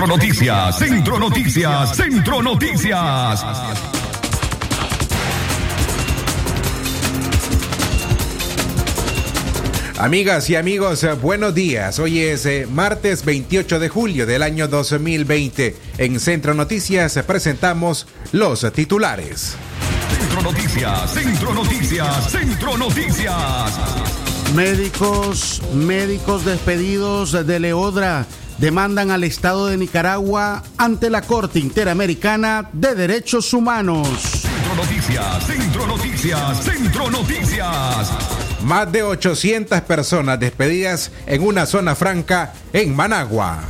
Centro Noticias, Centro Noticias, Centro Noticias. Amigas y amigos, eh, buenos días. Hoy es eh, martes 28 de julio del año 2020. En Centro Noticias presentamos los titulares. Centro Noticias, Centro Noticias, Centro Noticias. Médicos, médicos despedidos de Leodra demandan al Estado de Nicaragua ante la Corte Interamericana de Derechos Humanos. Centro Noticias, Centro Noticias, Centro Noticias. Más de 800 personas despedidas en una zona franca en Managua.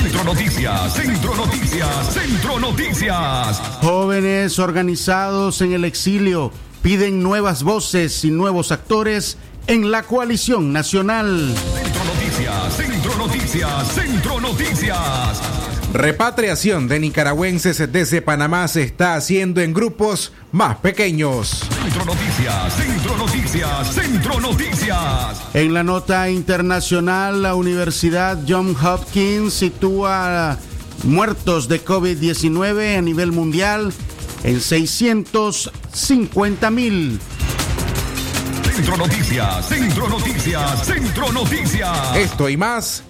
Centro Noticias, Centro Noticias, Centro Noticias. Jóvenes organizados en el exilio piden nuevas voces y nuevos actores en la coalición nacional. Centro Noticias, Centro Noticias, Centro Noticias. Repatriación de nicaragüenses desde Panamá se está haciendo en grupos más pequeños. Centro Noticias, Centro Noticias, Centro Noticias. En la nota internacional, la Universidad John Hopkins sitúa muertos de COVID-19 a nivel mundial en 650 mil. Centro Noticias, Centro Noticias, Centro Noticias. Esto y más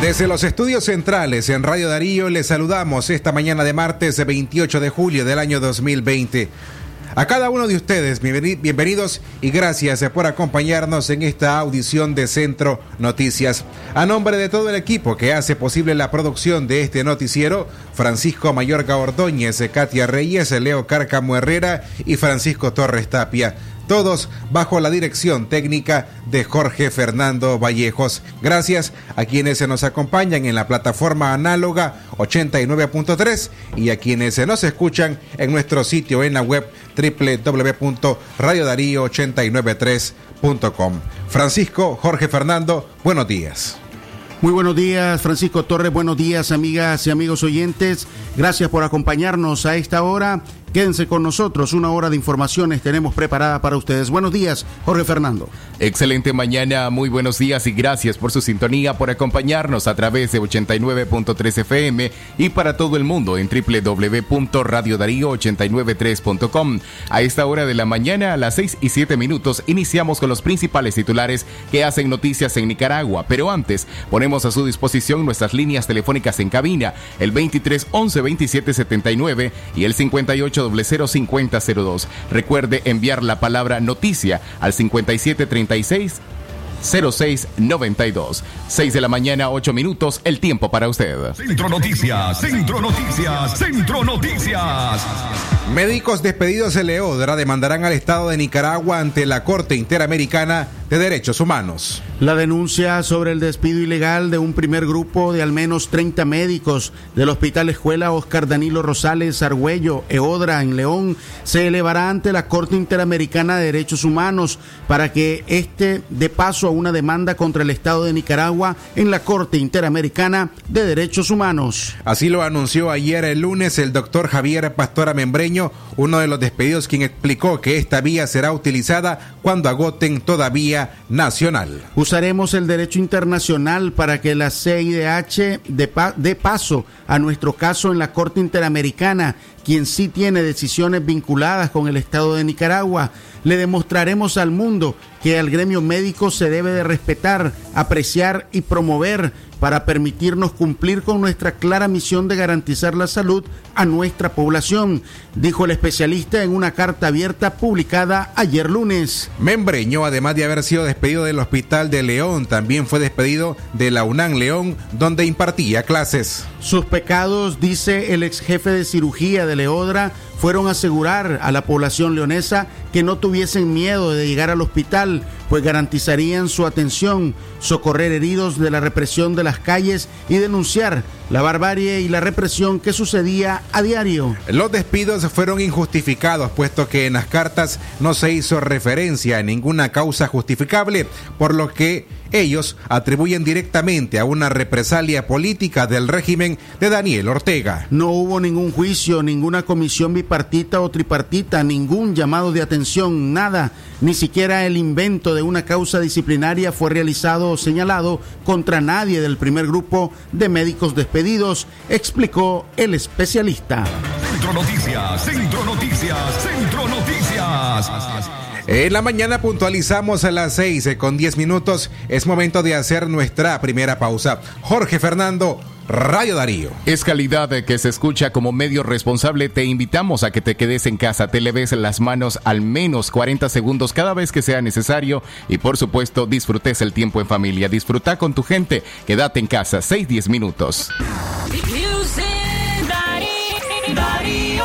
Desde los estudios centrales en Radio Darío les saludamos esta mañana de martes 28 de julio del año 2020. A cada uno de ustedes, bienveni- bienvenidos y gracias por acompañarnos en esta audición de Centro Noticias. A nombre de todo el equipo que hace posible la producción de este noticiero, Francisco Mayorga Ordóñez, Katia Reyes, Leo Cárcamo Herrera y Francisco Torres Tapia todos bajo la dirección técnica de Jorge Fernando Vallejos. Gracias a quienes se nos acompañan en la plataforma análoga 89.3 y a quienes se nos escuchan en nuestro sitio en la web www.radiodarío893.com. Francisco, Jorge Fernando, buenos días. Muy buenos días, Francisco Torres. Buenos días, amigas y amigos oyentes. Gracias por acompañarnos a esta hora. Quédense con nosotros. Una hora de informaciones tenemos preparada para ustedes. Buenos días, Jorge Fernando. Excelente mañana, muy buenos días y gracias por su sintonía, por acompañarnos a través de 89.3 FM y para todo el mundo en www.radiodarío893.com. A esta hora de la mañana, a las 6 y 7 minutos, iniciamos con los principales titulares que hacen noticias en Nicaragua. Pero antes, ponemos a su disposición nuestras líneas telefónicas en cabina, el 23 11 27 79 y el 58 005002. Recuerde enviar la palabra noticia al 5736 0692. 6 de la mañana, 8 minutos, el tiempo para usted. Centro Noticias, Centro Noticias, Centro Noticias. Médicos despedidos de Leodra demandarán al Estado de Nicaragua ante la Corte Interamericana de Derechos Humanos. La denuncia sobre el despido ilegal de un primer grupo de al menos 30 médicos del Hospital Escuela Oscar Danilo Rosales Argüello, Eodra, en León, se elevará ante la Corte Interamericana de Derechos Humanos para que este dé paso una demanda contra el Estado de Nicaragua en la Corte Interamericana de Derechos Humanos. Así lo anunció ayer el lunes el doctor Javier Pastora Membreño, uno de los despedidos, quien explicó que esta vía será utilizada cuando agoten toda vía nacional. Usaremos el derecho internacional para que la CIDH dé pa- dé paso a nuestro caso en la Corte Interamericana, quien sí tiene decisiones vinculadas con el Estado de Nicaragua. Le demostraremos al mundo que al gremio médico se debe de respetar, apreciar y promover para permitirnos cumplir con nuestra clara misión de garantizar la salud a nuestra población, dijo el especialista en una carta abierta publicada ayer lunes. Membreño, además de haber sido despedido del Hospital de León, también fue despedido de la UNAM León, donde impartía clases. Sus pecados, dice el ex jefe de cirugía de Leodra, fueron asegurar a la población leonesa que no tuviesen miedo de llegar al hospital, pues garantizarían su atención, socorrer heridos de la represión de las calles y denunciar la barbarie y la represión que sucedía a diario. Los despidos fueron injustificados, puesto que en las cartas no se hizo referencia a ninguna causa justificable, por lo que ellos atribuyen directamente a una represalia política del régimen de Daniel Ortega. No hubo ningún juicio, ninguna comisión bipartita o tripartita, ningún llamado de atención, nada. Ni siquiera el invento de una causa disciplinaria fue realizado o señalado contra nadie del primer grupo de médicos despedidos, explicó el especialista. Centro Noticias, Centro Noticias, Centro Noticias. En la mañana puntualizamos a las 6 eh, con 10 minutos. Es momento de hacer nuestra primera pausa. Jorge Fernando, Radio Darío. Es calidad que se escucha como medio responsable. Te invitamos a que te quedes en casa, te leves las manos al menos 40 segundos cada vez que sea necesario y por supuesto disfrutes el tiempo en familia. Disfruta con tu gente. Quédate en casa 6-10 minutos. Music Darío,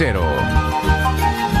cero.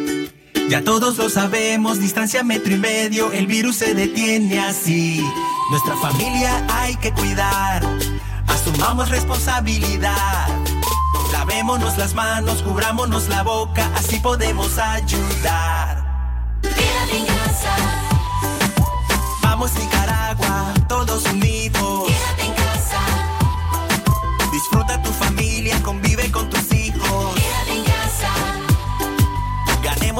Ya todos lo sabemos, distancia metro y medio, el virus se detiene así. Nuestra familia hay que cuidar. Asumamos responsabilidad. Lavémonos las manos, cubrámonos la boca, así podemos ayudar. Quédate en casa, Vamos Nicaragua, todos unidos. quédate en casa, Disfruta tu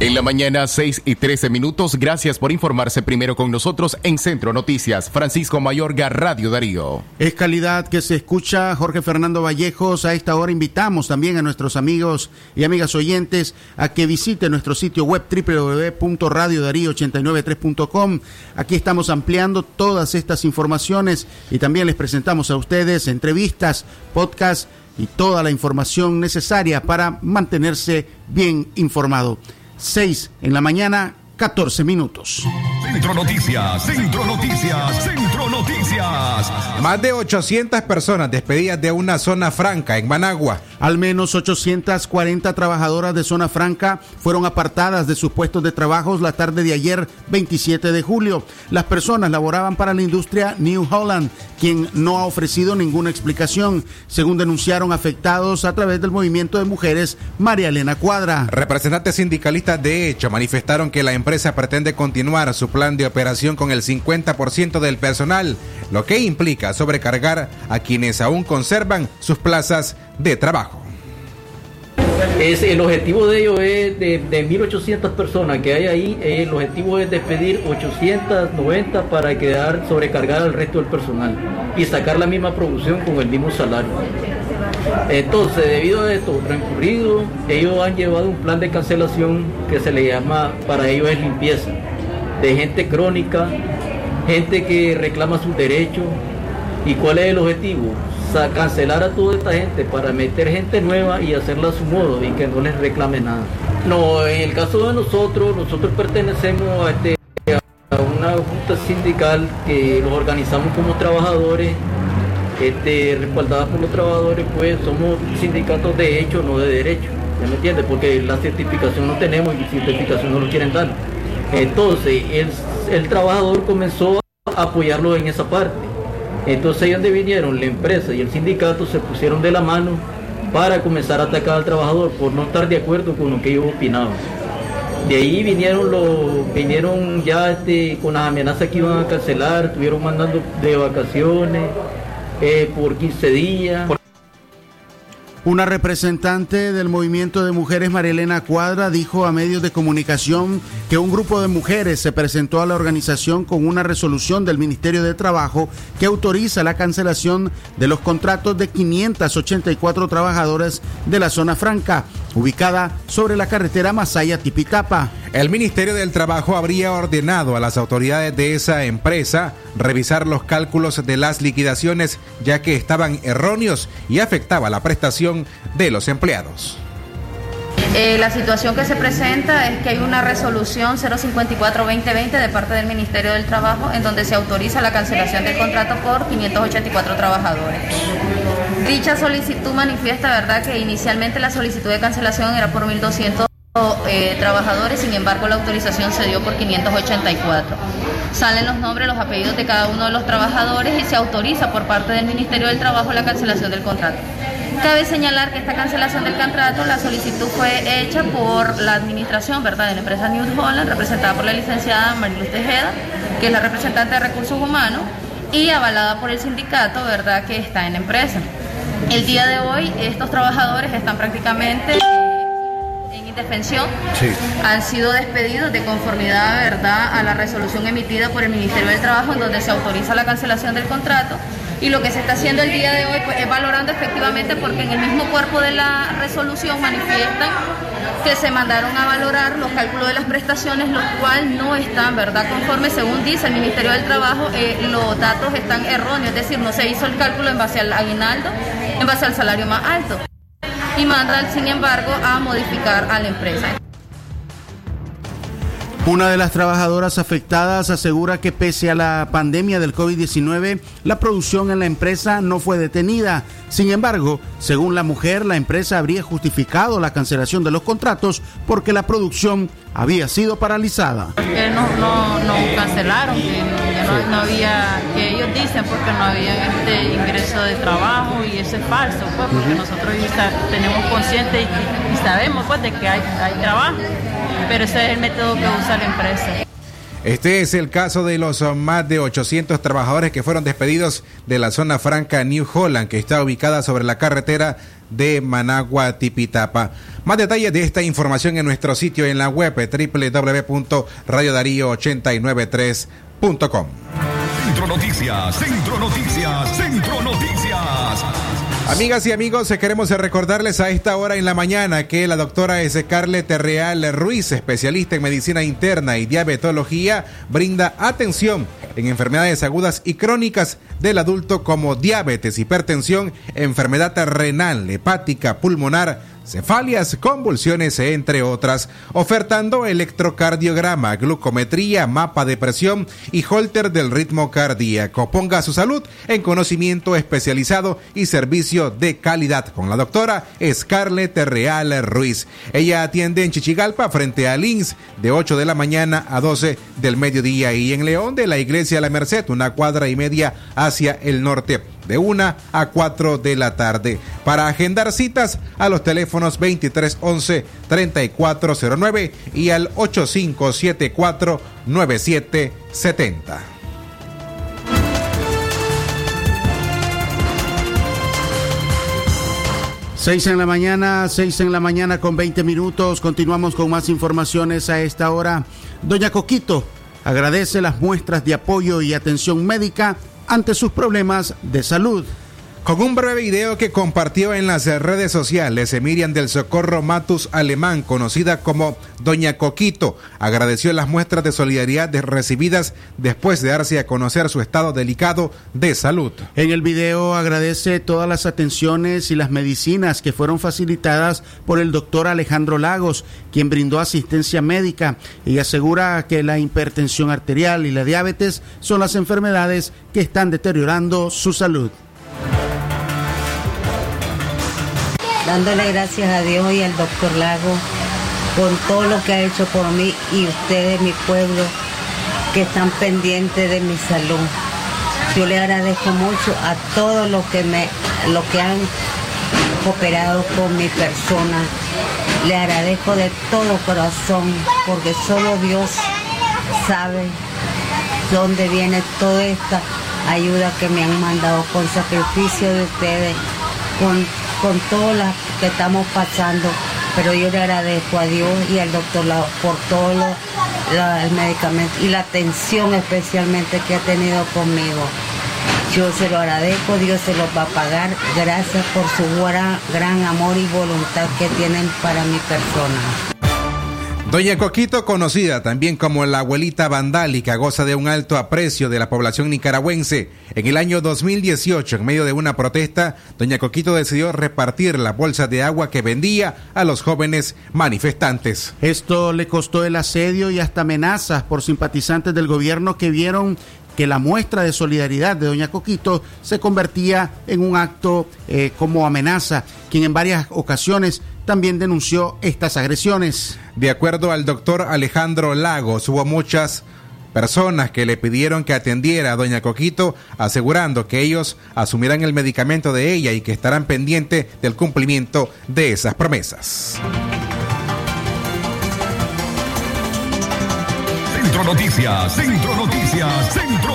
En la mañana, 6 y 13 minutos. Gracias por informarse primero con nosotros en Centro Noticias. Francisco Mayorga, Radio Darío. Es calidad que se escucha. Jorge Fernando Vallejos. A esta hora invitamos también a nuestros amigos y amigas oyentes a que visiten nuestro sitio web www.radiodarío893.com. Aquí estamos ampliando todas estas informaciones y también les presentamos a ustedes entrevistas, podcasts y toda la información necesaria para mantenerse bien informado. 6 en la mañana, 14 minutos. Centro Noticias, Centro Noticias, Centro Noticias. Más de 800 personas despedidas de una zona franca en Managua. Al menos 840 trabajadoras de zona franca fueron apartadas de sus puestos de trabajo la tarde de ayer, 27 de julio. Las personas laboraban para la industria New Holland, quien no ha ofrecido ninguna explicación, según denunciaron afectados a través del movimiento de mujeres María Elena Cuadra. Representantes sindicalistas de hecho manifestaron que la empresa pretende continuar su plan de operación con el 50% del personal, lo que implica sobrecargar a quienes aún conservan sus plazas de trabajo. Es, el objetivo de ellos es de, de 1.800 personas que hay ahí, eh, el objetivo es despedir 890 para quedar sobrecargar al resto del personal y sacar la misma producción con el mismo salario. Entonces, debido a esto transcurrido, ellos han llevado un plan de cancelación que se le llama, para ellos es limpieza, de gente crónica, gente que reclama sus derechos. ¿Y cuál es el objetivo? Cancelar a toda esta gente para meter gente nueva y hacerla a su modo y que no les reclame nada. No, en el caso de nosotros, nosotros pertenecemos a, este, a una junta sindical que los organizamos como trabajadores, este, respaldadas por los trabajadores, pues somos sindicatos de hecho, no de derecho. ¿Ya me entiendes? Porque la certificación no tenemos y certificación no lo quieren dar. Entonces, el, el trabajador comenzó a apoyarlo en esa parte. Entonces ahí donde vinieron la empresa y el sindicato se pusieron de la mano para comenzar a atacar al trabajador por no estar de acuerdo con lo que ellos opinaban. De ahí vinieron los, vinieron ya este, con las amenazas que iban a cancelar, estuvieron mandando de vacaciones eh, por 15 días. Una representante del movimiento de mujeres, Marielena Cuadra, dijo a medios de comunicación que un grupo de mujeres se presentó a la organización con una resolución del Ministerio de Trabajo que autoriza la cancelación de los contratos de 584 trabajadores de la zona franca, ubicada sobre la carretera Masaya-Tipitapa. El Ministerio del Trabajo habría ordenado a las autoridades de esa empresa revisar los cálculos de las liquidaciones ya que estaban erróneos y afectaba la prestación de los empleados. Eh, la situación que se presenta es que hay una resolución 054-2020 de parte del Ministerio del Trabajo en donde se autoriza la cancelación del contrato por 584 trabajadores. Dicha solicitud manifiesta, ¿verdad?, que inicialmente la solicitud de cancelación era por 1.200 eh, trabajadores, sin embargo la autorización se dio por 584. Salen los nombres, los apellidos de cada uno de los trabajadores y se autoriza por parte del Ministerio del Trabajo la cancelación del contrato. Cabe señalar que esta cancelación del contrato, la solicitud fue hecha por la administración, ¿verdad?, de la empresa New Holland, representada por la licenciada Mariluz Tejeda, que es la representante de recursos humanos, y avalada por el sindicato, ¿verdad?, que está en la empresa. El día de hoy, estos trabajadores están prácticamente en indefensión, han sido despedidos de conformidad, ¿verdad?, a la resolución emitida por el Ministerio del Trabajo, en donde se autoriza la cancelación del contrato. Y lo que se está haciendo el día de hoy pues, es valorando efectivamente porque en el mismo cuerpo de la resolución manifiestan que se mandaron a valorar los cálculos de las prestaciones, los cuales no están, ¿verdad? Conforme, según dice el Ministerio del Trabajo, eh, los datos están erróneos, es decir, no se hizo el cálculo en base al aguinaldo, en base al salario más alto. Y mandan, sin embargo, a modificar a la empresa. Una de las trabajadoras afectadas asegura que pese a la pandemia del COVID-19, la producción en la empresa no fue detenida. Sin embargo, según la mujer, la empresa habría justificado la cancelación de los contratos porque la producción había sido paralizada. Que no, no, no cancelaron, que, no, había, que ellos dicen porque no había este ingreso de trabajo y eso es falso, pues, porque nosotros ya sa- tenemos consciente y, y sabemos pues de que hay, hay trabajo, pero ese es el método que usa la empresa. Este es el caso de los uh, más de 800 trabajadores que fueron despedidos de la zona franca New Holland, que está ubicada sobre la carretera de Managua Tipitapa. Más detalles de esta información en nuestro sitio en la web www.radiodarío893.com. Centro Noticias, Centro Noticias, Centro Noticias. Amigas. Y amigos, eh, queremos recordarles a esta hora en la mañana que la doctora Scarlett Real Ruiz, especialista en medicina interna y diabetología, brinda atención en enfermedades agudas y crónicas del adulto como diabetes, hipertensión, enfermedad renal, hepática, pulmonar, cefalias, convulsiones, entre otras, ofertando electrocardiograma, glucometría, mapa de presión y holter del ritmo cardíaco. Ponga su salud en conocimiento especializado y servicio de calidad con la doctora Scarlett Real Ruiz. Ella atiende en Chichigalpa frente a Lins de 8 de la mañana a 12 del mediodía y en León de la Iglesia La Merced, una cuadra y media hacia el norte de 1 a 4 de la tarde. Para agendar citas a los teléfonos 2311 3409 y al 8574 9770. Seis en la mañana, seis en la mañana con 20 minutos. Continuamos con más informaciones a esta hora. Doña Coquito agradece las muestras de apoyo y atención médica ante sus problemas de salud. Con un breve video que compartió en las redes sociales, Miriam del Socorro Matus Alemán, conocida como Doña Coquito, agradeció las muestras de solidaridad recibidas después de darse a conocer su estado delicado de salud. En el video agradece todas las atenciones y las medicinas que fueron facilitadas por el doctor Alejandro Lagos, quien brindó asistencia médica y asegura que la hipertensión arterial y la diabetes son las enfermedades que están deteriorando su salud. Dándole gracias a Dios y al doctor Lago por todo lo que ha hecho por mí y ustedes, mi pueblo, que están pendientes de mi salud. Yo le agradezco mucho a todos los que me, los que han cooperado con mi persona. Le agradezco de todo corazón, porque solo Dios sabe dónde viene toda esta ayuda que me han mandado con sacrificio de ustedes, con, con todo lo que estamos pasando. Pero yo le agradezco a Dios y al doctor por todo lo- la- el medicamento y la atención especialmente que ha tenido conmigo. Yo se lo agradezco, Dios se lo va a pagar. Gracias por su gran, gran amor y voluntad que tienen para mi persona. Doña Coquito, conocida también como la abuelita vandálica, goza de un alto aprecio de la población nicaragüense. En el año 2018, en medio de una protesta, Doña Coquito decidió repartir las bolsas de agua que vendía a los jóvenes manifestantes. Esto le costó el asedio y hasta amenazas por simpatizantes del gobierno que vieron que la muestra de solidaridad de Doña Coquito se convertía en un acto eh, como amenaza, quien en varias ocasiones también denunció estas agresiones. De acuerdo al doctor Alejandro Lagos, hubo muchas personas que le pidieron que atendiera a doña Coquito, asegurando que ellos asumirán el medicamento de ella y que estarán pendientes del cumplimiento de esas promesas. Centro Noticias, Centro Noticias, Centro Noticias.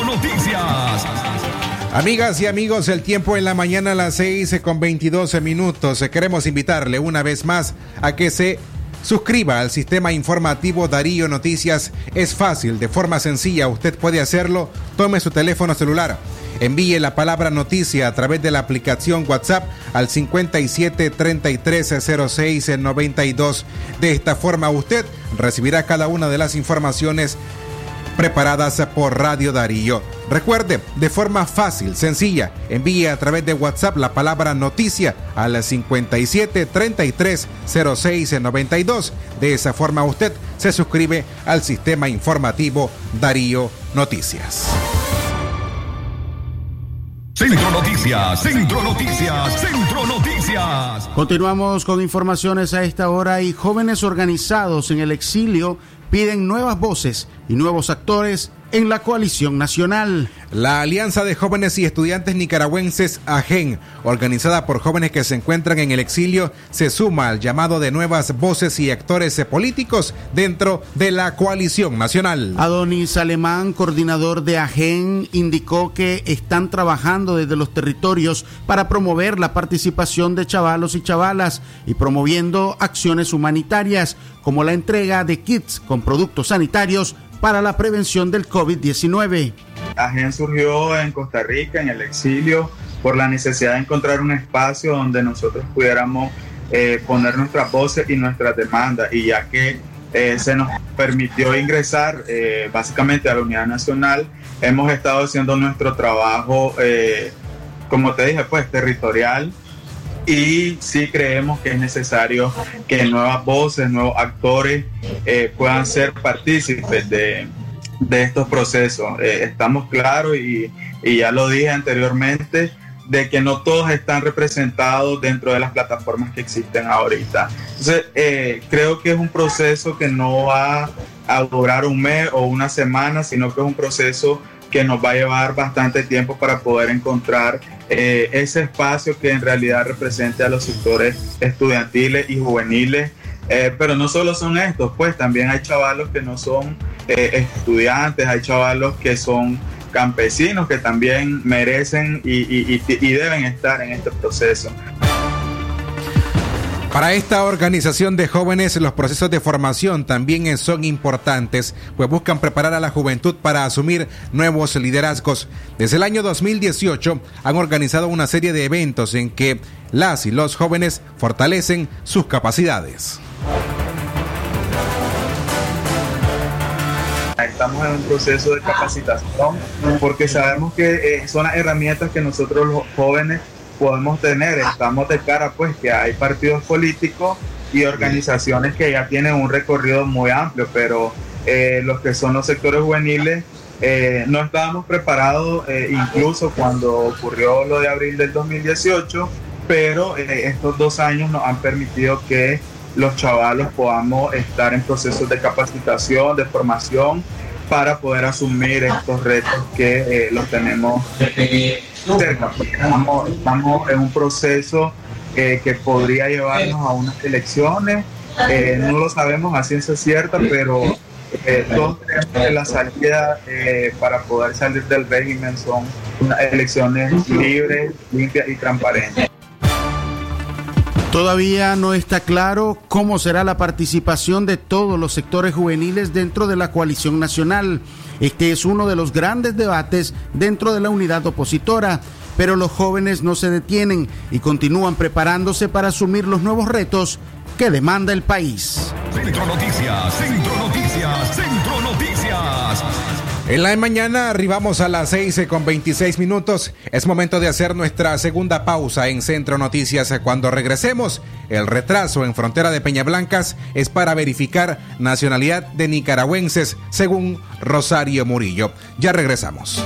Amigas y amigos, el tiempo en la mañana a las 6 con 22 minutos. Queremos invitarle una vez más a que se suscriba al sistema informativo Darío Noticias. Es fácil, de forma sencilla, usted puede hacerlo. Tome su teléfono celular. Envíe la palabra noticia a través de la aplicación WhatsApp al 57 33 06 92. De esta forma usted recibirá cada una de las informaciones preparadas por Radio Darío. Recuerde, de forma fácil, sencilla, envíe a través de WhatsApp la palabra noticia al 57 33 06 92. De esa forma usted se suscribe al sistema informativo Darío Noticias. Centro Noticias, Centro Noticias, Centro Noticias. Continuamos con informaciones a esta hora y jóvenes organizados en el exilio piden nuevas voces y nuevos actores en la coalición nacional. La Alianza de Jóvenes y Estudiantes Nicaragüenses AGEN, organizada por jóvenes que se encuentran en el exilio, se suma al llamado de nuevas voces y actores políticos dentro de la coalición nacional. Adonis Alemán, coordinador de AGEN, indicó que están trabajando desde los territorios para promover la participación de chavalos y chavalas y promoviendo acciones humanitarias como la entrega de kits con productos sanitarios para la prevención del COVID-19. AGEN surgió en Costa Rica, en el exilio, por la necesidad de encontrar un espacio donde nosotros pudiéramos eh, poner nuestras voces y nuestras demandas. Y ya que eh, se nos permitió ingresar eh, básicamente a la Unidad Nacional, hemos estado haciendo nuestro trabajo, eh, como te dije, pues territorial. Y sí creemos que es necesario que nuevas voces, nuevos actores eh, puedan ser partícipes de, estos procesos. Eh, estamos claros y, y ya lo dije anteriormente de que no todos están representados dentro de las plataformas que existen ahorita. Entonces, eh, creo que es un proceso que no va a durar un mes o una semana, sino que es un proceso que nos va a llevar bastante tiempo para poder encontrar eh, ese espacio que en realidad represente a los sectores estudiantiles y juveniles. Eh, pero no solo son estos, pues también hay chavalos que no son eh, estudiantes, hay chavalos que son campesinos que también merecen y, y- y- y deben estar en este proceso. Para esta organización de jóvenes, los procesos de formación también son importantes, pues buscan preparar a la juventud para asumir nuevos liderazgos. Desde el año 2018 han organizado una serie de eventos en que las y los jóvenes fortalecen sus capacidades. Estamos en un proceso de capacitación porque sabemos que eh, son las herramientas que nosotros los jóvenes podemos tener. Estamos de cara pues que hay partidos políticos y organizaciones que ya tienen un recorrido muy amplio, pero eh, los que son los sectores juveniles eh, no estábamos preparados eh, incluso cuando ocurrió lo de abril del 2018, pero estos dos años nos han permitido que los chavalos podamos estar en procesos de capacitación, de formación, para poder asumir estos retos que los tenemos. Estamos, estamos en un proceso eh, que podría llevarnos a unas elecciones. Eh, no lo sabemos a ciencia cierta, pero eh, todos creemos que la salida para poder salir del régimen son unas elecciones libres, limpias y transparentes. Todavía no está claro cómo será la participación de todos los sectores juveniles dentro de la coalición nacional. Este es uno de los grandes debates dentro de la unidad opositora, pero los jóvenes no se detienen y continúan preparándose para asumir los nuevos retos que demanda el país. Centro Noticias, Centro Noticias, Centro Noticias. En la mañana arribamos a las 6 con 26 minutos. Es momento de hacer nuestra segunda pausa en Centro Noticias. Cuando regresemos, el retraso en frontera de Peñablancas es para verificar nacionalidad de nicaragüenses, según Rosario Murillo. Ya regresamos.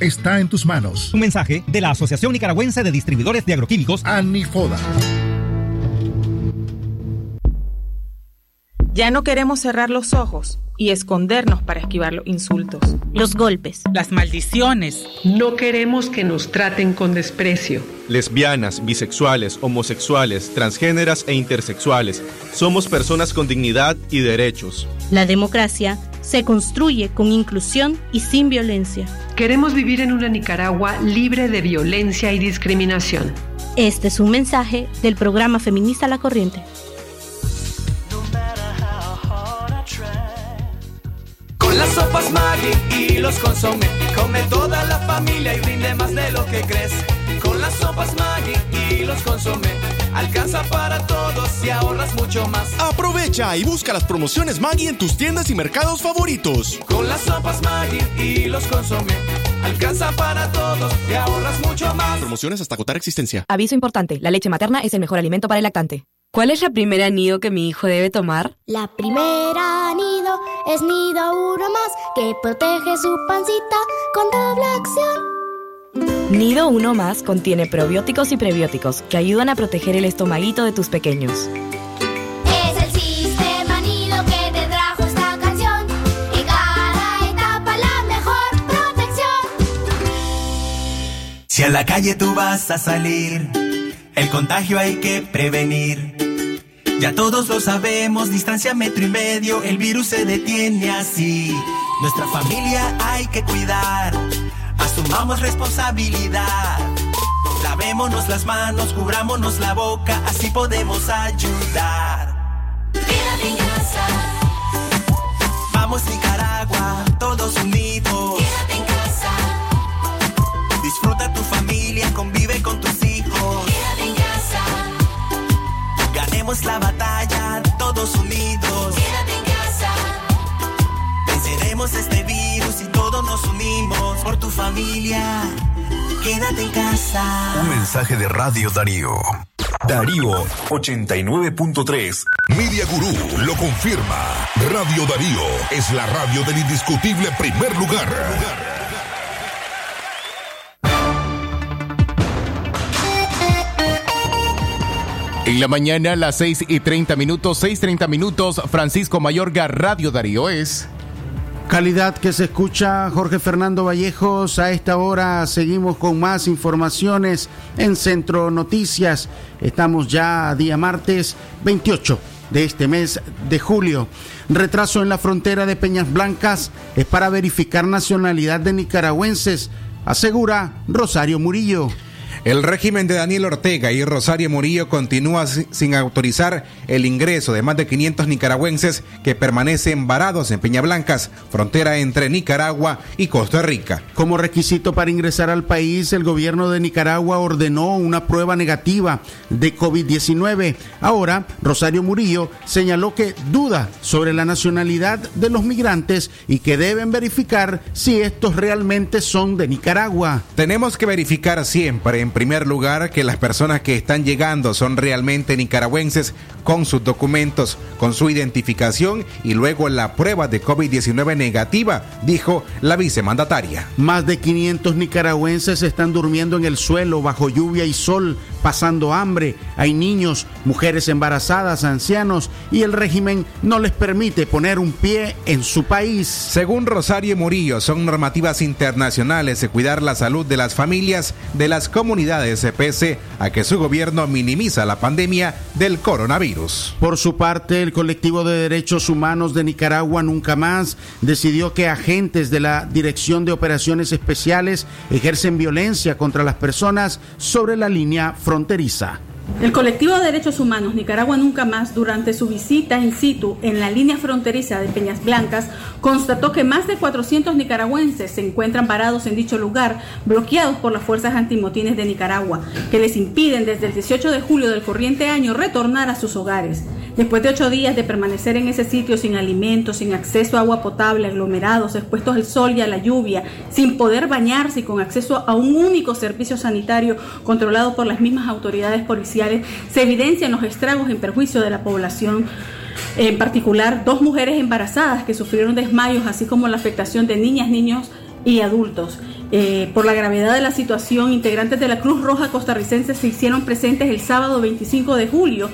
está en tus manos. Un mensaje de la Asociación Nicaragüense de Distribuidores de Agroquímicos, ANIFODA. Ya no queremos cerrar los ojos y escondernos para esquivar los insultos, los golpes, las maldiciones. No queremos que nos traten con desprecio. Lesbianas, bisexuales, homosexuales, transgéneras e intersexuales. Somos personas con dignidad y derechos. La democracia se construye con inclusión y sin violencia. Queremos vivir en una Nicaragua libre de violencia y discriminación. Este es un mensaje del programa feminista La Corriente. Con las sopas Maggi y los consomé, come toda la familia y rinde más de lo que crees. Las sopas Maggi y los consomé, alcanza para todos y ahorras mucho más. Aprovecha y busca las promociones Maggi en tus tiendas y mercados favoritos. Con las sopas Maggi y los consomé, alcanza para todos y ahorras mucho más. Promociones hasta agotar existencia. Aviso importante, la leche materna es el mejor alimento para el lactante. ¿Cuál es la primera nido que mi hijo debe tomar? La primera nido es nido uno más que protege su pancita con doble acción. Nido Uno Más contiene probióticos y prebióticos que ayudan a proteger el estomaguito de tus pequeños. Es el sistema nido que te trajo esta canción. En cada etapa la mejor protección. Si a la calle tú vas a salir, el contagio hay que prevenir. Ya todos lo sabemos, distancia metro y medio, el virus se detiene así. Nuestra familia hay que cuidar, asumamos responsabilidad. Lavémonos las manos, cubrámonos la boca, así podemos ayudar. Quédate en casa, Vamos Nicaragua, todos unidos. quédate en casa, Disfruta tu familia, convive con tus hijos. quédate en casa, Ganemos la batalla, todos unidos. quédate en casa. Venceremos este nos unimos por tu familia. Quédate en casa. Un mensaje de Radio Darío. Darío 89.3. Media Gurú lo confirma. Radio Darío es la radio del indiscutible primer lugar. En la mañana, a las 6 y 30 minutos, 6.30 minutos, Francisco Mayorga, Radio Darío es. Calidad que se escucha, Jorge Fernando Vallejos. A esta hora seguimos con más informaciones en Centro Noticias. Estamos ya día martes 28 de este mes de julio. Retraso en la frontera de Peñas Blancas es para verificar nacionalidad de nicaragüenses, asegura Rosario Murillo. El régimen de Daniel Ortega y Rosario Murillo continúa si- sin autorizar el ingreso de más de 500 nicaragüenses que permanecen varados en Peñablancas, frontera entre Nicaragua y Costa Rica. Como requisito para ingresar al país, el gobierno de Nicaragua ordenó una prueba negativa de COVID-19. Ahora, Rosario Murillo señaló que duda sobre la nacionalidad de los migrantes y que deben verificar si estos realmente son de Nicaragua. Tenemos que verificar siempre, en primer lugar, que las personas que están llegando son realmente nicaragüenses con sus documentos, con su identificación y luego la prueba de COVID-19 negativa, dijo la vicemandataria. Más de 500 nicaragüenses están durmiendo en el suelo bajo lluvia y sol, pasando hambre. Hay niños, mujeres embarazadas, ancianos y el régimen no les permite poner un pie en su país. Según Rosario Murillo, son normativas internacionales de cuidar la salud de las familias de las comunidades pese a que su gobierno minimiza la pandemia del coronavirus. Por su parte, el colectivo de derechos humanos de Nicaragua Nunca Más decidió que agentes de la Dirección de Operaciones Especiales ejercen violencia contra las personas sobre la línea fronteriza. El colectivo de derechos humanos Nicaragua Nunca Más, durante su visita in situ en la línea fronteriza de Peñas Blancas, constató que más de 400 nicaragüenses se encuentran varados en dicho lugar, bloqueados por las fuerzas antimotines de Nicaragua, que les impiden desde el 18 de julio del corriente año retornar a sus hogares. Después de ocho días de permanecer en ese sitio sin alimentos, sin acceso a agua potable, aglomerados, expuestos al sol y a la lluvia, sin poder bañarse y con acceso a un único servicio sanitario controlado por las mismas autoridades policiales, se evidencian los estragos en perjuicio de la población. En particular, dos mujeres embarazadas que sufrieron desmayos, así como la afectación de niñas, niños y adultos. Eh, por la gravedad de la situación, integrantes de la Cruz Roja costarricense se hicieron presentes el sábado 25 de julio,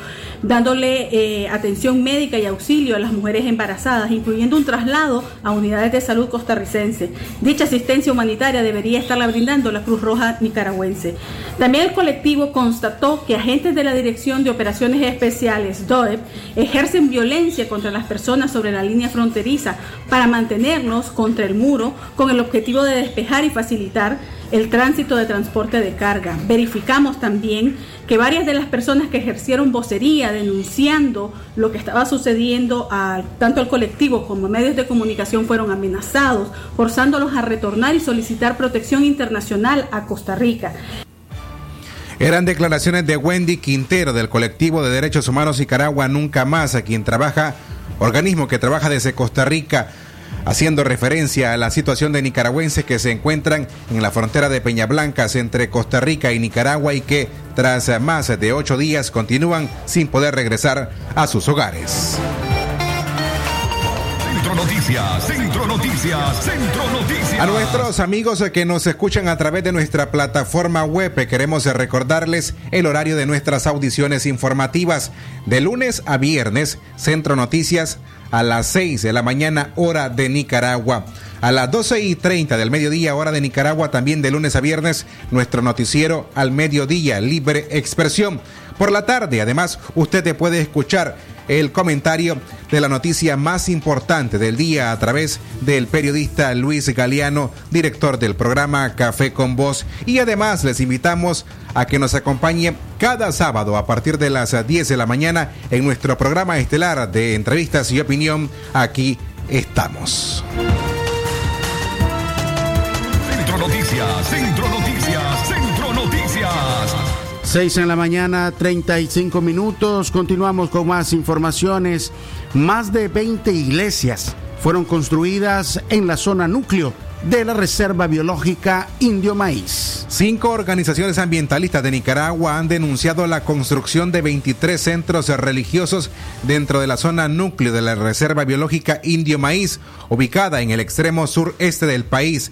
dándole eh, atención médica y auxilio a las mujeres embarazadas, incluyendo un traslado a unidades de salud costarricense. Dicha asistencia humanitaria debería estarla brindando la Cruz Roja nicaragüense. También el colectivo constató que agentes de la Dirección de Operaciones Especiales, DOEP, ejercen violencia contra las personas sobre la línea fronteriza para mantenernos contra el muro con el objetivo de despejar y facilitar el tránsito de transporte de carga. Verificamos también que varias de las personas que ejercieron vocería denunciando lo que estaba sucediendo tanto al colectivo como a medios de comunicación fueron amenazados, forzándolos a retornar y solicitar protección internacional a Costa Rica. Eran declaraciones de Wendy Quintero del colectivo de derechos humanos Nicaragua Nunca Más, a quien trabaja, organismo que trabaja desde Costa Rica haciendo referencia a la situación de nicaragüenses que se encuentran en la frontera de Peñablancas entre Costa Rica y Nicaragua y que tras más de ocho días continúan sin poder regresar a sus hogares. Centro Noticias, Centro Noticias, Centro Noticias. A nuestros amigos que nos escuchan a través de nuestra plataforma web, queremos recordarles el horario de nuestras audiciones informativas. De lunes a viernes, Centro Noticias a las 6 de la mañana, hora de Nicaragua. A las 12 y 30 del mediodía, hora de Nicaragua, también de lunes a viernes, nuestro noticiero al mediodía, libre expresión. Por la tarde, además, usted puede escuchar el comentario de la noticia más importante del día a través del periodista Luis Galeano, director del programa Café con Voz. Y además les invitamos a que nos acompañe cada sábado a partir de las 10 de la mañana en nuestro programa estelar de entrevistas y opinión. Aquí estamos. Centro Noticias, Centro Noticias, Centro. 6 en la mañana, 35 minutos. Continuamos con más informaciones. Más de 20 iglesias fueron construidas en la zona núcleo de la Reserva Biológica Indio Maíz. Cinco organizaciones ambientalistas de Nicaragua han denunciado la construcción de 23 centros religiosos dentro de la zona núcleo de la Reserva Biológica Indio Maíz, ubicada en el extremo sureste del país.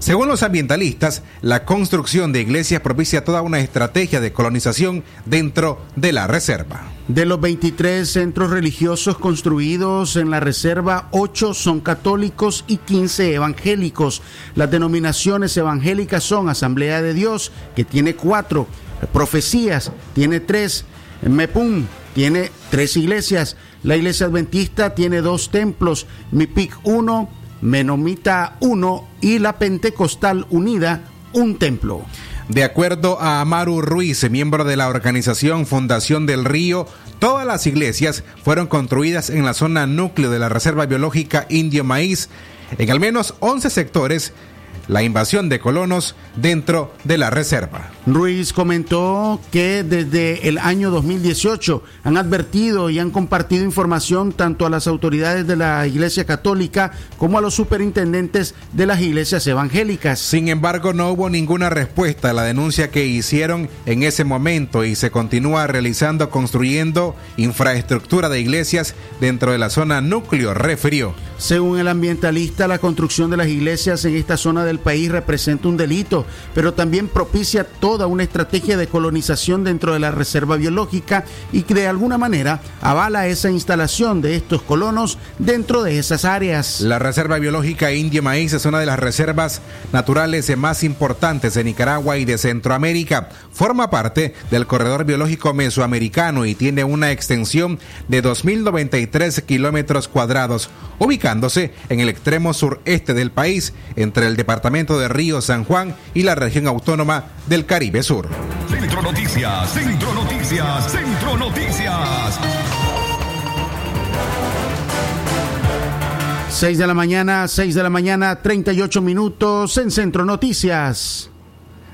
Según los ambientalistas, la construcción de iglesias propicia toda una estrategia de colonización dentro de la reserva. De los 23 centros religiosos construidos en la reserva, 8 son católicos y 15 evangélicos. Las denominaciones evangélicas son Asamblea de Dios, que tiene 4, Profecías, tiene 3, Mepum, tiene 3 iglesias, la iglesia adventista tiene 2 templos, Mipic 1, Menomita 1 y la Pentecostal Unida, un templo. De acuerdo a Amaru Ruiz, miembro de la organización Fundación del Río, todas las iglesias fueron construidas en la zona núcleo de la Reserva Biológica Indio Maíz, en al menos 11 sectores la invasión de colonos dentro de la reserva. Ruiz comentó que desde el año 2018 han advertido y han compartido información tanto a las autoridades de la Iglesia Católica como a los superintendentes de las iglesias evangélicas. Sin embargo, no hubo ninguna respuesta a la denuncia que hicieron en ese momento y se continúa realizando construyendo infraestructura de iglesias dentro de la zona núcleo, refirió. Según el ambientalista, la construcción de las iglesias en esta zona del país representa un delito, pero también propicia toda una estrategia de colonización dentro de la reserva biológica y que de alguna manera avala esa instalación de estos colonos dentro de esas áreas. La Reserva Biológica Indio Maíz es una de las reservas naturales más importantes de Nicaragua y de Centroamérica. Forma parte del corredor biológico mesoamericano y tiene una extensión de 2.093 kilómetros cuadrados, ubicándose en el extremo sureste del país, entre el departamento de Río San Juan y la región autónoma del Caribe Sur. Centro Noticias, Centro Noticias, Centro Noticias. 6 de la mañana, 6 de la mañana, 38 minutos en Centro Noticias.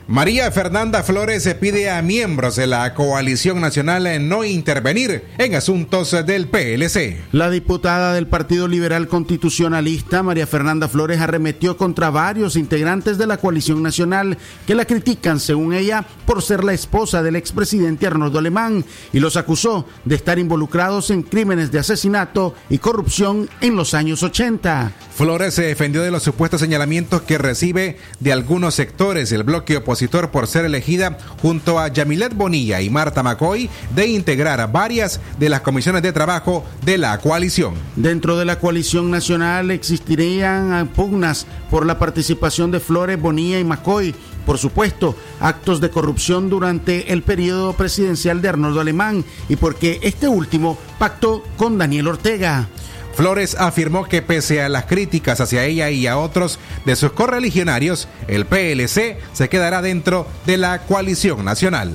María Fernanda Flores se pide a miembros de la coalición nacional no intervenir en asuntos del PLC. La diputada del Partido Liberal Constitucionalista, María Fernanda Flores, arremetió contra varios integrantes de la coalición nacional que la critican, según ella, por ser la esposa del expresidente Arnoldo Alemán y los acusó de estar involucrados en crímenes de asesinato y corrupción en los años 80. Flores se defendió de los supuestos señalamientos que recibe de algunos sectores del bloque opositor por ser elegida junto a Yamilet Bonilla y Marta McCoy de integrar varias de las comisiones de trabajo de la coalición. Dentro de la coalición nacional existirían pugnas por la participación de Flores, Bonilla y McCoy. Por supuesto, actos de corrupción durante el periodo presidencial de Arnoldo Alemán y porque este último pactó con Daniel Ortega. Flores afirmó que pese a las críticas hacia ella y a otros de sus correligionarios, el PLC se quedará dentro de la coalición nacional.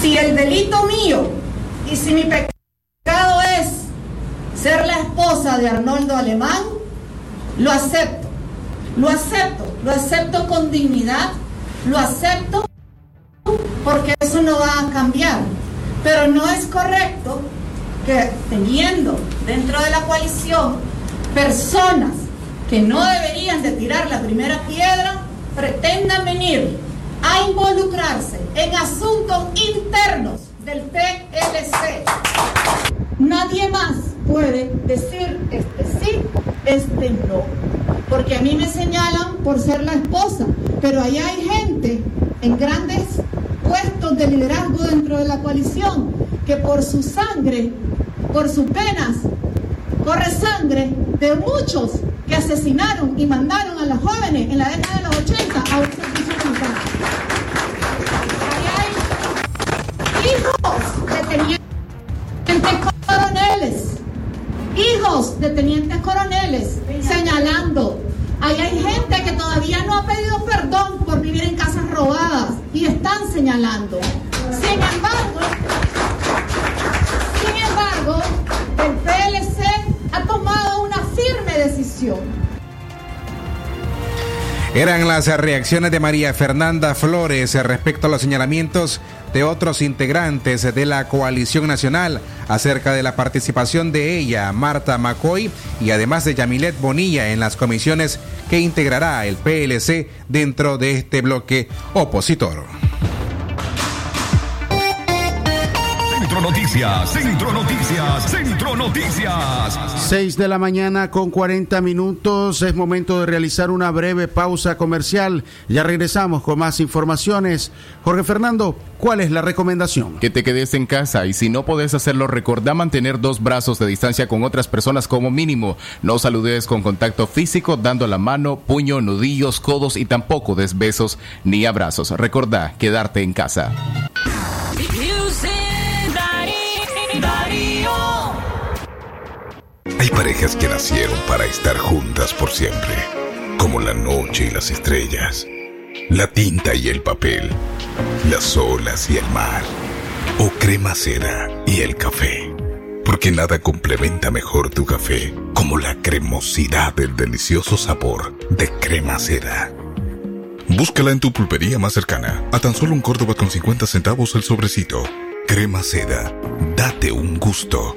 Si el delito mío y si mi pecado es ser la esposa de Arnoldo Alemán, lo acepto, lo acepto, lo acepto con dignidad, lo acepto porque eso no va a cambiar. Pero no es correcto que teniendo dentro de la coalición personas que no deberían de tirar la primera piedra, pretendan venir a involucrarse en asuntos internos del PLC. Nadie más puede decir este sí, este no. Porque a mí me señalan por ser la esposa, pero allá hay gente en grandes puestos de liderazgo dentro de la coalición que por su sangre, por sus penas, corre sangre de muchos que asesinaron y mandaron a las jóvenes en la década de los 80 a un servicio militar. Hay hijos de tenientes coroneles, hijos de tenientes coroneles señalando. Ahí hay gente que todavía no ha pedido perdón vivir en casas robadas y están señalando. Sin embargo, sin embargo, el PLC ha tomado una firme decisión. Eran las reacciones de María Fernanda Flores respecto a los señalamientos de otros integrantes de la coalición nacional acerca de la participación de ella, Marta McCoy, y además de Yamilet Bonilla en las comisiones que integrará el PLC dentro de este bloque opositor. Centro Noticias, Centro Noticias, Centro Noticias. 6 de la mañana con 40 minutos. Es momento de realizar una breve pausa comercial. Ya regresamos con más informaciones. Jorge Fernando, ¿cuál es la recomendación? Que te quedes en casa y si no podés hacerlo, recordá mantener dos brazos de distancia con otras personas como mínimo. No saludes con contacto físico, dando la mano, puño, nudillos, codos y tampoco des besos ni abrazos. Recordá quedarte en casa. Hay parejas que nacieron para estar juntas por siempre, como la noche y las estrellas, la tinta y el papel, las olas y el mar, o crema seda y el café. Porque nada complementa mejor tu café como la cremosidad del delicioso sabor de crema seda. Búscala en tu pulpería más cercana, a tan solo un Córdoba con 50 centavos el sobrecito. Crema seda, date un gusto.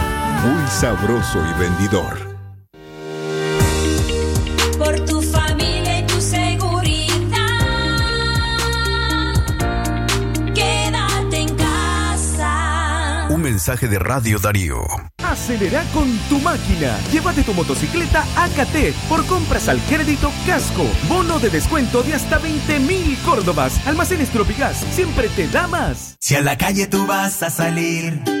muy sabroso y rendidor. Por tu familia y tu seguridad. Quédate en casa. Un mensaje de Radio Darío. Acelera con tu máquina. Llévate tu motocicleta AKT por compras al crédito Casco. Bono de descuento de hasta 20 mil Córdobas. Almacenes Tropigas siempre te da más. Si a la calle tú vas a salir,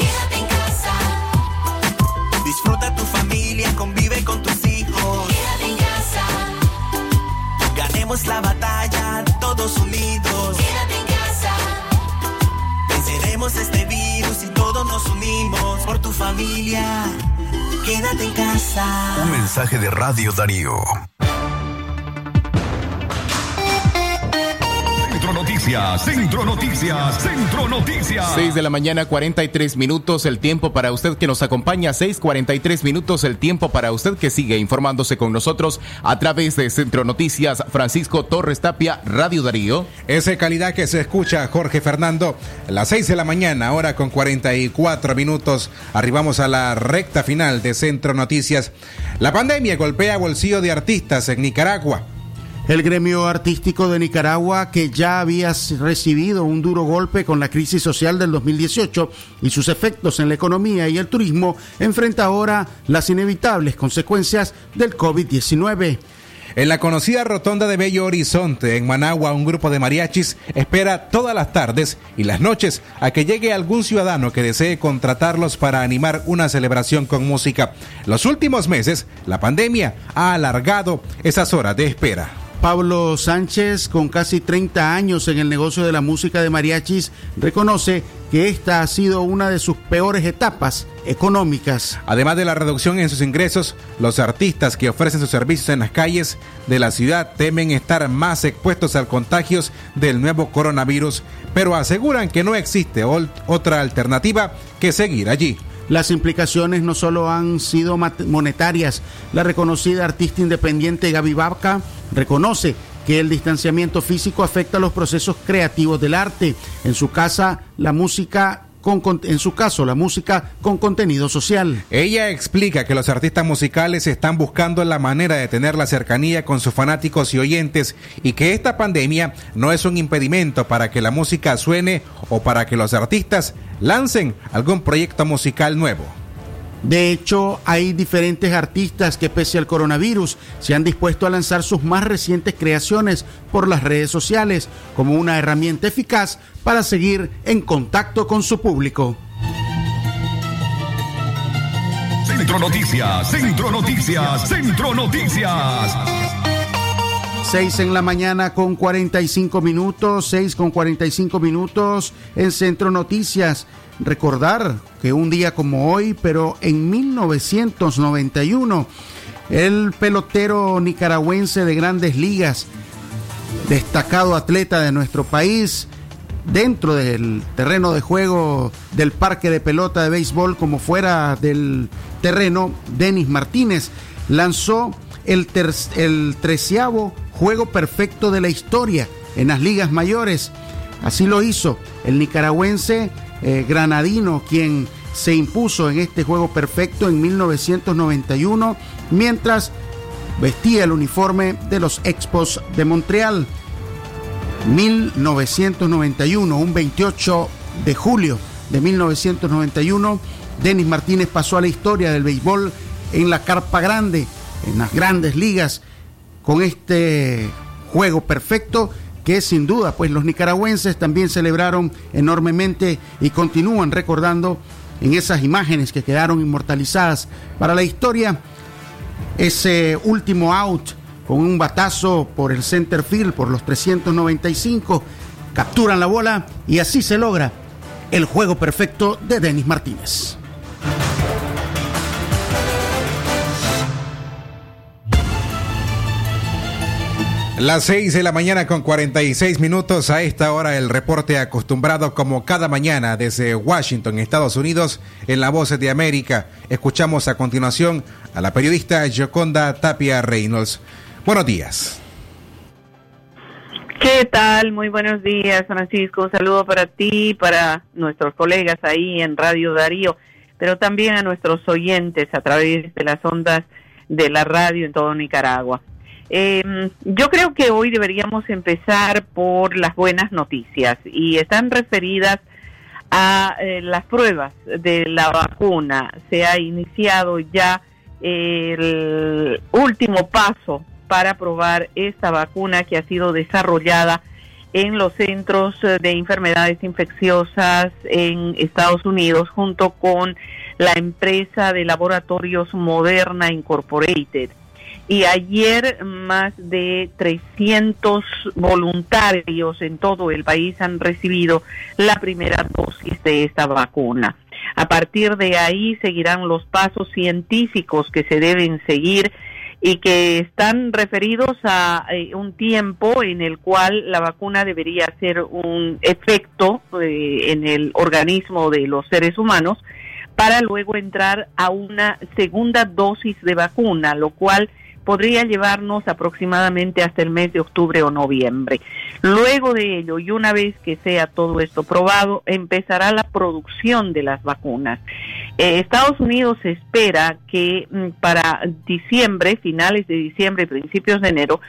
La batalla, todos unidos. quédate en casa, Venceremos este virus y todos nos unimos por tu familia. Quédate en casa. Un mensaje de Radio Darío. Noticias, Centro Noticias, Centro Noticias. 6 de la mañana, 43 minutos, el tiempo para usted que nos acompaña, 6:43 minutos, el tiempo para usted que sigue informándose con nosotros a través de Centro Noticias, Francisco Torres Tapia, Radio Darío. Esa calidad que se escucha, Jorge Fernando. Las 6 de la mañana, ahora con 44 minutos, arribamos a la recta final de Centro Noticias. La pandemia golpea bolsillo de artistas en Nicaragua. El gremio artístico de Nicaragua, que ya había recibido un duro golpe con la crisis social del 2018 y sus efectos en la economía y el turismo, enfrenta ahora las inevitables consecuencias del COVID-19. En la conocida rotonda de Bello Horizonte, en Managua, un grupo de mariachis espera todas las tardes y las noches a que llegue algún ciudadano que desee contratarlos para animar una celebración con música. Los últimos meses, la pandemia ha alargado esas horas de espera. Pablo Sánchez, con casi 30 años en el negocio de la música de mariachis, reconoce que esta ha sido una de sus peores etapas económicas. Además de la reducción en sus ingresos, los artistas que ofrecen sus servicios en las calles de la ciudad temen estar más expuestos al contagios del nuevo coronavirus, pero aseguran que no existe otra alternativa que seguir allí. Las implicaciones no solo han sido monetarias. La reconocida artista independiente Gaby Babka reconoce que el distanciamiento físico afecta los procesos creativos del arte. En su casa, la música con, en su caso, la música con contenido social. Ella explica que los artistas musicales están buscando la manera de tener la cercanía con sus fanáticos y oyentes y que esta pandemia no es un impedimento para que la música suene o para que los artistas lancen algún proyecto musical nuevo. De hecho, hay diferentes artistas que pese al coronavirus se han dispuesto a lanzar sus más recientes creaciones por las redes sociales como una herramienta eficaz para seguir en contacto con su público. Centro Noticias, Centro Noticias, Centro Noticias. 6 en la mañana con 45 minutos, 6 con 45 minutos en Centro Noticias. Recordar que un día como hoy, pero en 1991, el pelotero nicaragüense de grandes ligas, destacado atleta de nuestro país, dentro del terreno de juego del parque de pelota de béisbol como fuera del terreno, Denis Martínez lanzó el, el juego perfecto de la historia en las ligas mayores. Así lo hizo el nicaragüense eh, granadino, quien se impuso en este juego perfecto en 1991, mientras vestía el uniforme de los Expos de Montreal. 1991, un 28 de julio de 1991, Denis Martínez pasó a la historia del béisbol en la carpa grande, en las grandes ligas, con este juego perfecto que sin duda pues los nicaragüenses también celebraron enormemente y continúan recordando en esas imágenes que quedaron inmortalizadas para la historia ese último out con un batazo por el center field por los 395 capturan la bola y así se logra el juego perfecto de Denis Martínez. Las 6 de la mañana con 46 minutos. A esta hora el reporte acostumbrado como cada mañana desde Washington, Estados Unidos, en La Voz de América. Escuchamos a continuación a la periodista Joconda Tapia Reynolds. Buenos días. ¿Qué tal? Muy buenos días, Francisco. Un saludo para ti, para nuestros colegas ahí en Radio Darío, pero también a nuestros oyentes a través de las ondas de la radio en todo Nicaragua. Eh, yo creo que hoy deberíamos empezar por las buenas noticias y están referidas a eh, las pruebas de la vacuna. Se ha iniciado ya el último paso para probar esta vacuna que ha sido desarrollada en los centros eh, de enfermedades infecciosas en Estados Unidos junto con la empresa de laboratorios Moderna Incorporated. Y ayer más de 300 voluntarios en todo el país han recibido la primera dosis de esta vacuna. A partir de ahí seguirán los pasos científicos que se deben seguir y que están referidos a eh, un tiempo en el cual la vacuna debería hacer un efecto eh, en el organismo de los seres humanos para luego entrar a una segunda dosis de vacuna, lo cual podría llevarnos aproximadamente hasta el mes de octubre o noviembre. Luego de ello, y una vez que sea todo esto probado, empezará la producción de las vacunas. Eh, Estados Unidos espera que mm, para diciembre, finales de diciembre, principios de enero,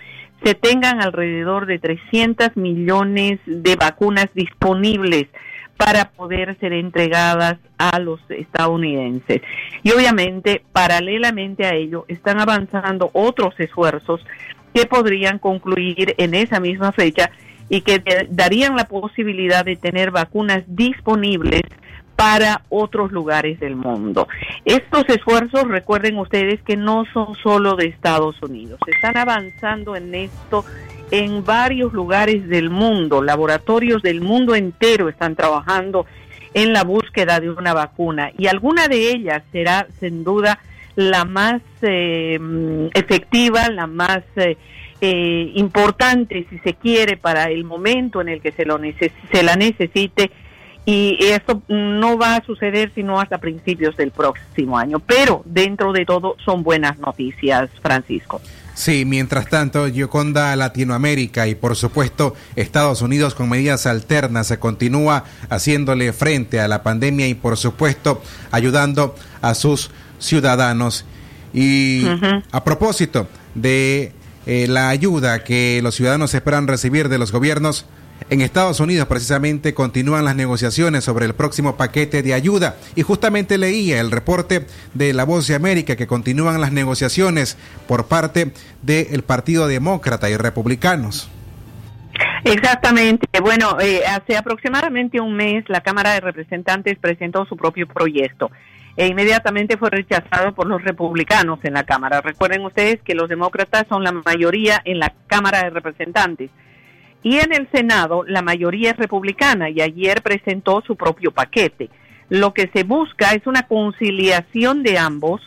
se tengan alrededor de 300 millones de vacunas disponibles para poder ser entregadas a los estadounidenses. Y obviamente, paralelamente a ello, están avanzando otros esfuerzos que podrían concluir en esa misma fecha y que darían la posibilidad de tener vacunas disponibles para otros lugares del mundo. Estos esfuerzos, recuerden ustedes que no son solo de Estados Unidos, están avanzando en esto en varios lugares del mundo, laboratorios del mundo entero están trabajando en la búsqueda de una vacuna y alguna de ellas será sin duda la más eh, mm, efectiva, la más eh, eh, importante, si se quiere, para el momento en el que se, lo se la necesite. Y esto no va a suceder sino hasta principios del próximo año. Pero dentro de todo son buenas noticias, Francisco. Sí, mientras tanto, Gioconda Latinoamérica y por supuesto Estados Unidos con medidas alternas se continúa haciéndole frente a la pandemia y por supuesto ayudando a sus ciudadanos. Y a propósito de eh, la ayuda que los ciudadanos esperan recibir de los gobiernos, en Estados Unidos precisamente continúan las negociaciones sobre el próximo paquete de ayuda y justamente leía el reporte de La Voz de América que continúan las negociaciones por parte del Partido Demócrata y Republicanos. Exactamente. Bueno, eh, hace aproximadamente un mes la Cámara de Representantes presentó su propio proyecto e inmediatamente fue rechazado por los republicanos en la Cámara. Recuerden ustedes que los demócratas son la mayoría en la Cámara de Representantes y en el Senado la mayoría es republicana y ayer presentó su propio paquete. Lo que se busca es una conciliación de ambos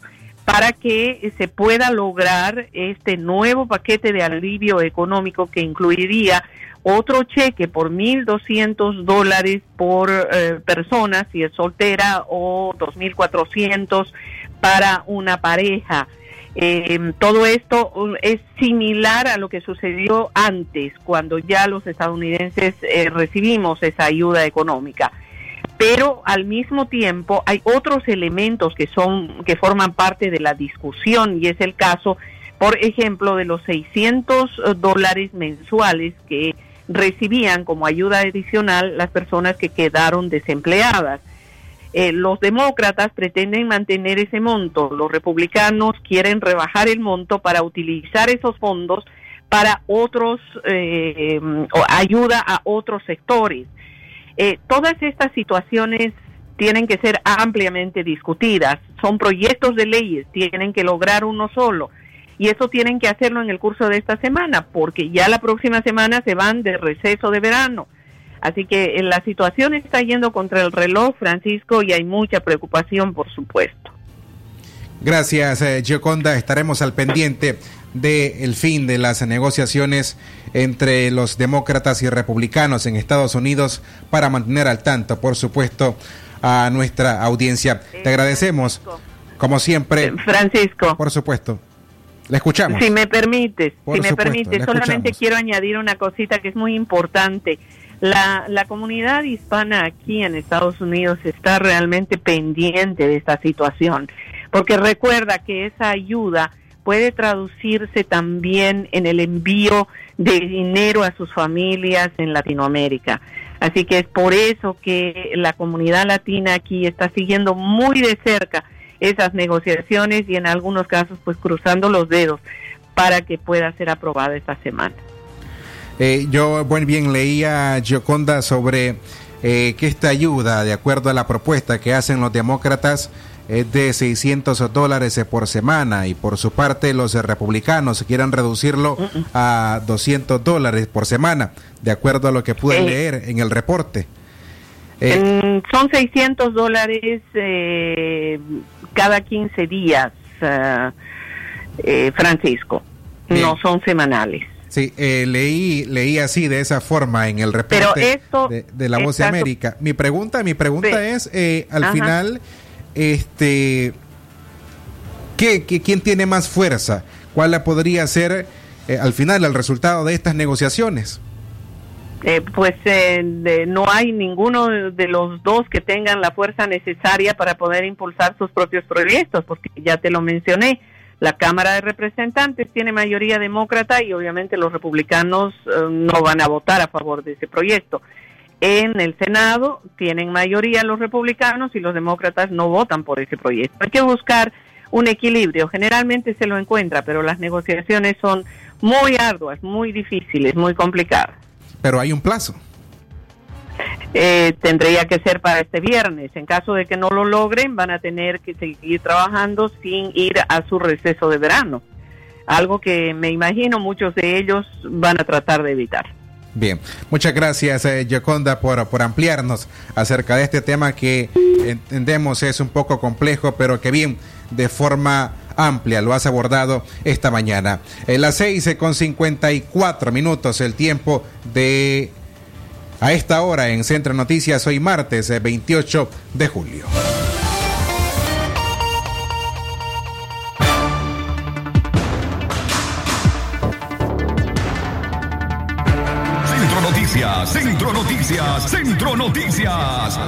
para que se pueda lograr este nuevo paquete de alivio económico que incluiría otro cheque por 1.200 dólares por eh, persona si es soltera o 2.400 para una pareja. Eh, todo esto um, es similar a lo que sucedió antes, cuando ya los estadounidenses eh, recibimos esa ayuda económica. Pero al mismo tiempo hay otros elementos que son que forman parte de la discusión y es el caso, por ejemplo, de los 600 dólares mensuales que recibían como ayuda adicional las personas que quedaron desempleadas. Eh, los demócratas pretenden mantener ese monto, los republicanos quieren rebajar el monto para utilizar esos fondos para otros, eh, ayuda a otros sectores. Eh, todas estas situaciones tienen que ser ampliamente discutidas, son proyectos de leyes, tienen que lograr uno solo. Y eso tienen que hacerlo en el curso de esta semana, porque ya la próxima semana se van de receso de verano. Así que eh, la situación está yendo contra el reloj, Francisco, y hay mucha preocupación, por supuesto. Gracias, eh, Gioconda. Estaremos al pendiente del fin de las negociaciones entre los demócratas y republicanos en Estados Unidos para mantener al tanto, por supuesto, a nuestra audiencia. Te agradecemos, como siempre. Francisco. Por supuesto. Le escuchamos. Si me permites, Por si me supuesto, permites, solamente quiero añadir una cosita que es muy importante. La, la comunidad hispana aquí en Estados Unidos está realmente pendiente de esta situación, porque recuerda que esa ayuda puede traducirse también en el envío de dinero a sus familias en Latinoamérica. Así que es por eso que la comunidad latina aquí está siguiendo muy de cerca esas negociaciones y en algunos casos pues cruzando los dedos para que pueda ser aprobada esta semana. Eh, yo, bueno, bien, leía Gioconda sobre eh, que esta ayuda, de acuerdo a la propuesta que hacen los demócratas, es de 600 dólares por semana y por su parte los republicanos quieren reducirlo a 200 dólares por semana, de acuerdo a lo que pude Eh. leer en el reporte. Eh, son 600 dólares eh, cada 15 días, ah, eh, Francisco. No son semanales. Sí, eh, leí, leí así de esa forma en el reporte esto de, de la Voz de América. Mi pregunta, mi pregunta Sí. es, eh, al Ajá. final, este, ¿qué, qué- quién tiene más fuerza? ¿Cuál la podría ser eh, al final el resultado de estas negociaciones? Eh, pues eh, de- no hay ninguno de los dos que tengan la fuerza necesaria para poder impulsar sus propios proyectos, porque ya te lo mencioné, la Cámara de Representantes tiene mayoría demócrata y obviamente los republicanos eh, no van a votar a favor de ese proyecto. En el Senado tienen mayoría los republicanos y los demócratas no votan por ese proyecto. Hay que buscar un equilibrio. Generalmente se lo encuentra, pero las negociaciones son muy arduas, muy difíciles, muy complicadas. Pero hay un plazo. Eh, tendría que ser para este viernes. En caso de que no lo logren, van a tener que seguir trabajando sin ir a su receso de verano. Algo que me imagino muchos de ellos van a tratar de evitar. Bien, muchas gracias, eh, por, por ampliarnos acerca de este tema que entendemos es un poco complejo, pero que bien, de forma amplia lo has abordado esta mañana. En las 6 eh, con 54 minutos, el tiempo de a esta hora en Centro Noticias, hoy martes eh, 28 de julio. Centro Noticias, Centro Noticias, Centro Noticias.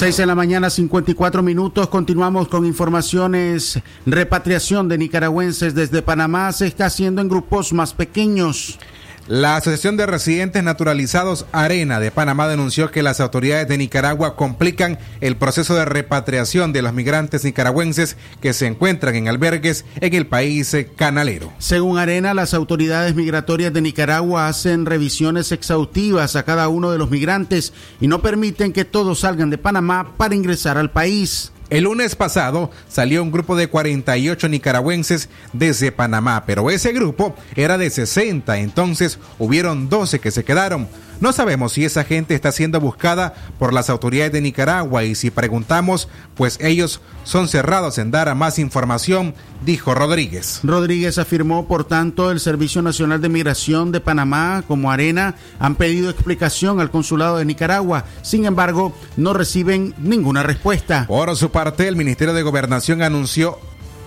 6 de la mañana, 54 minutos. Continuamos con informaciones. Repatriación de nicaragüenses desde Panamá se está haciendo en grupos más pequeños. La Asociación de Residentes Naturalizados Arena de Panamá denunció que las autoridades de Nicaragua complican el proceso de repatriación de los migrantes nicaragüenses que se encuentran en albergues en el país canalero. Según Arena, las autoridades migratorias de Nicaragua hacen revisiones exhaustivas a cada uno de los migrantes y no permiten que todos salgan de Panamá para ingresar al país. El lunes pasado salió un grupo de 48 nicaragüenses desde Panamá, pero ese grupo era de 60, entonces hubieron 12 que se quedaron. No sabemos si esa gente está siendo buscada por las autoridades de Nicaragua y si preguntamos, pues ellos son cerrados en dar a más información, dijo Rodríguez. Rodríguez afirmó, por tanto, el Servicio Nacional de Migración de Panamá como Arena han pedido explicación al consulado de Nicaragua. Sin embargo, no reciben ninguna respuesta. Por su parte, el Ministerio de Gobernación anunció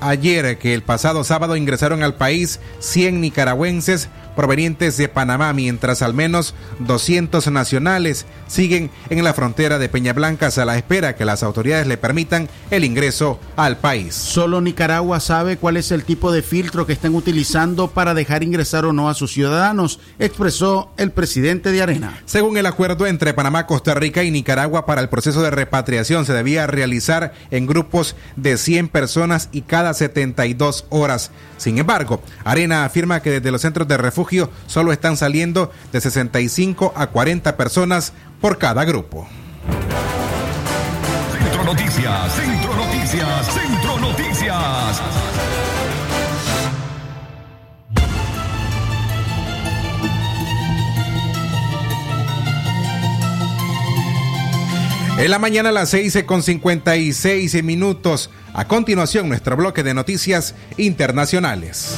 ayer que el pasado sábado ingresaron al país 100 nicaragüenses provenientes de Panamá, mientras al menos 200 nacionales siguen en la frontera de Peña Blancas a la espera que las autoridades le permitan el ingreso al país. Solo Nicaragua sabe cuál es el tipo de filtro que están utilizando para dejar ingresar o no a sus ciudadanos, expresó el presidente de Arena. Según el acuerdo entre Panamá, Costa Rica y Nicaragua para el proceso de repatriación se debía realizar en grupos de 100 personas y cada 72 horas. Sin embargo, Arena afirma que desde los centros de refugio solo están saliendo de 65 a 40 personas por cada grupo. Centro Noticias, Centro Noticias, Centro Noticias. En la mañana a las 6 con 56 minutos. A continuación, nuestro bloque de noticias internacionales.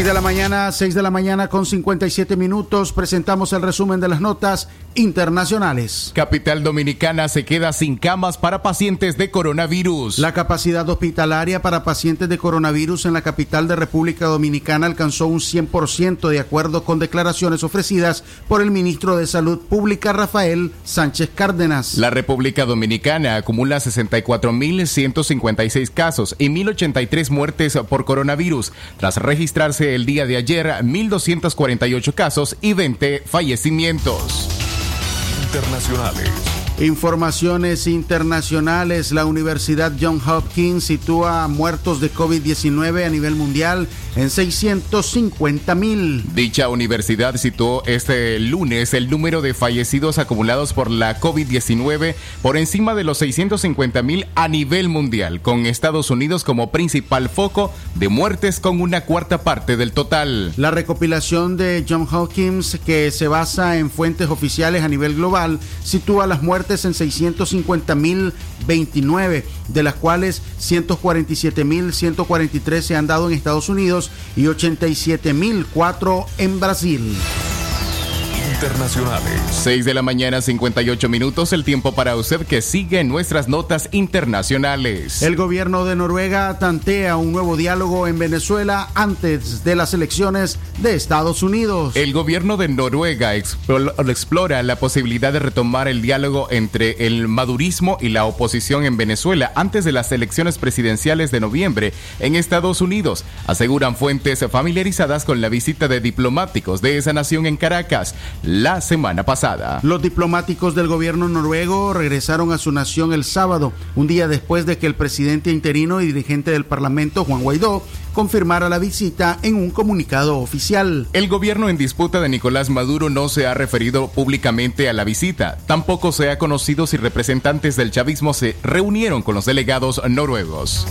6 de la mañana, 6 de la mañana con 57 minutos, presentamos el resumen de las notas internacionales. Capital Dominicana se queda sin camas para pacientes de coronavirus. La capacidad hospitalaria para pacientes de coronavirus en la capital de República Dominicana alcanzó un 100% de acuerdo con declaraciones ofrecidas por el ministro de Salud Pública Rafael Sánchez Cárdenas. La República Dominicana acumula 64.156 casos y 1.083 muertes por coronavirus, tras registrarse el día de ayer 1.248 casos y 20 fallecimientos. Internacionales. Informaciones internacionales. La Universidad John Hopkins sitúa muertos de COVID-19 a nivel mundial en 650 mil. Dicha universidad situó este lunes el número de fallecidos acumulados por la COVID-19 por encima de los 650 mil a nivel mundial, con Estados Unidos como principal foco de muertes con una cuarta parte del total. La recopilación de John Hopkins, que se basa en fuentes oficiales a nivel global, sitúa las muertes en 650.029, de las cuales 147.143 se han dado en Estados Unidos y 87.004 en Brasil. Internacionales. 6 de la mañana, 58 minutos, el tiempo para usted que sigue nuestras notas internacionales. El gobierno de Noruega tantea un nuevo diálogo en Venezuela antes de las elecciones de Estados Unidos. El gobierno de Noruega explo- explora la posibilidad de retomar el diálogo entre el madurismo y la oposición en Venezuela antes de las elecciones presidenciales de noviembre en Estados Unidos, aseguran fuentes familiarizadas con la visita de diplomáticos de esa nación en Caracas la semana pasada. Los diplomáticos del gobierno noruego regresaron a su nación el sábado, un día después de que el presidente interino y dirigente del Parlamento, Juan Guaidó, confirmara la visita en un comunicado oficial. El gobierno en disputa de Nicolás Maduro no se ha referido públicamente a la visita. Tampoco se ha conocido si representantes del chavismo se reunieron con los delegados noruegos.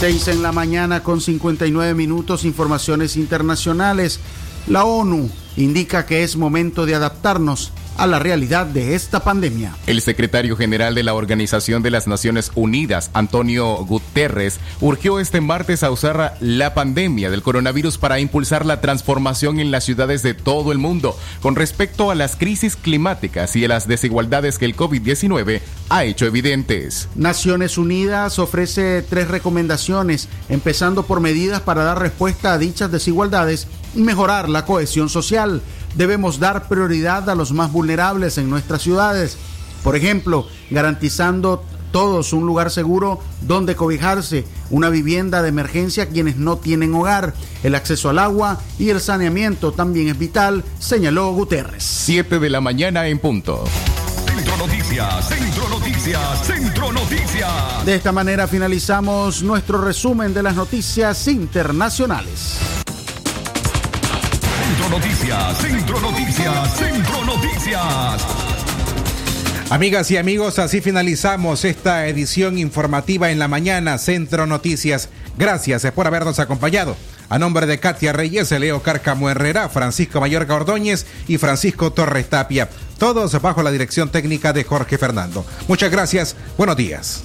6 en la mañana con 59 minutos, informaciones internacionales. La ONU indica que es momento de adaptarnos a la realidad de esta pandemia. El secretario general de la Organización de las Naciones Unidas, Antonio Guterres, urgió este martes a usar la pandemia del coronavirus para impulsar la transformación en las ciudades de todo el mundo con respecto a las crisis climáticas y a las desigualdades que el COVID-19 ha hecho evidentes. Naciones Unidas ofrece tres recomendaciones, empezando por medidas para dar respuesta a dichas desigualdades mejorar la cohesión social. Debemos dar prioridad a los más vulnerables en nuestras ciudades. Por ejemplo, garantizando todos un lugar seguro donde cobijarse, una vivienda de emergencia a quienes no tienen hogar, el acceso al agua y el saneamiento también es vital, señaló Guterres. 7 de la mañana en punto. Centro Noticias, Centro Noticias, Centro Noticias. De esta manera finalizamos nuestro resumen de las noticias internacionales. Noticias, Centro Noticias, Centro Noticias. Amigas y amigos, así finalizamos esta edición informativa en la mañana, Centro Noticias. Gracias por habernos acompañado. A nombre de Katia Reyes, Leo Cárcamo Herrera, Francisco Mayorga Ordóñez y Francisco Torres Tapia, todos bajo la dirección técnica de Jorge Fernando. Muchas gracias, buenos días.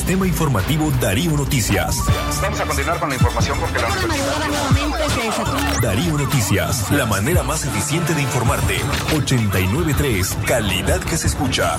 Sistema Informativo Darío Noticias. Vamos a continuar con la información porque la Darío Noticias, la manera más eficiente de informarte. 893, calidad que se escucha.